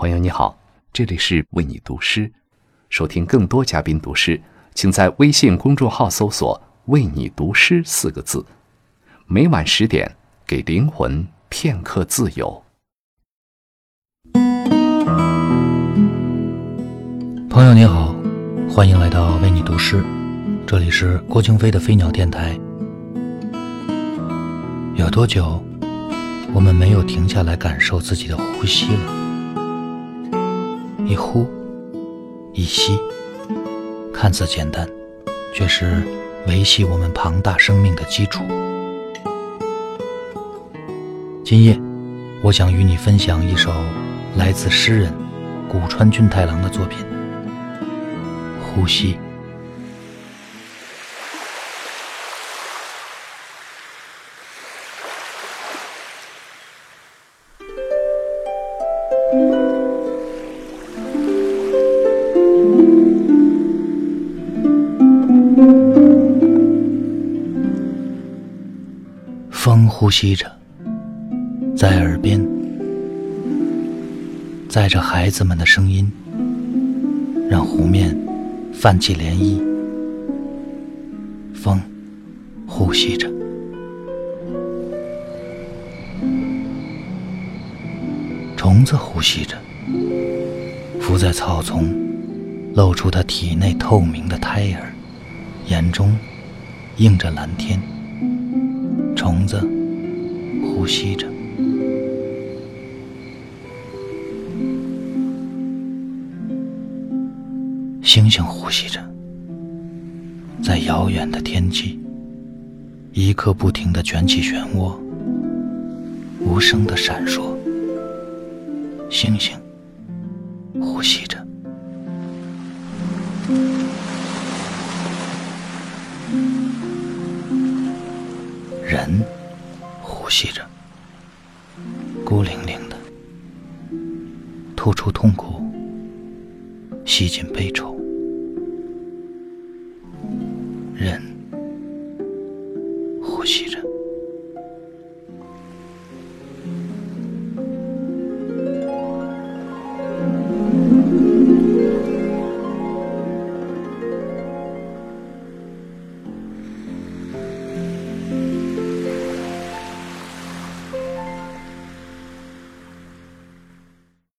朋友你好，这里是为你读诗。收听更多嘉宾读诗，请在微信公众号搜索“为你读诗”四个字。每晚十点，给灵魂片刻自由。朋友你好，欢迎来到为你读诗，这里是郭京飞的飞鸟电台。有多久，我们没有停下来感受自己的呼吸了？一呼一吸，看似简单，却是维系我们庞大生命的基础。今夜，我想与你分享一首来自诗人古川俊太郎的作品《呼吸》。风呼吸着，在耳边，载着孩子们的声音，让湖面泛起涟漪。风呼吸着，虫子呼吸着，伏在草丛，露出它体内透明的胎儿，眼中映着蓝天。虫子呼吸着，星星呼吸着，在遥远的天际，一刻不停的卷起漩涡，无声的闪烁。星星呼吸着。人呼吸着，孤零零的，吐出痛苦，吸进悲愁。人。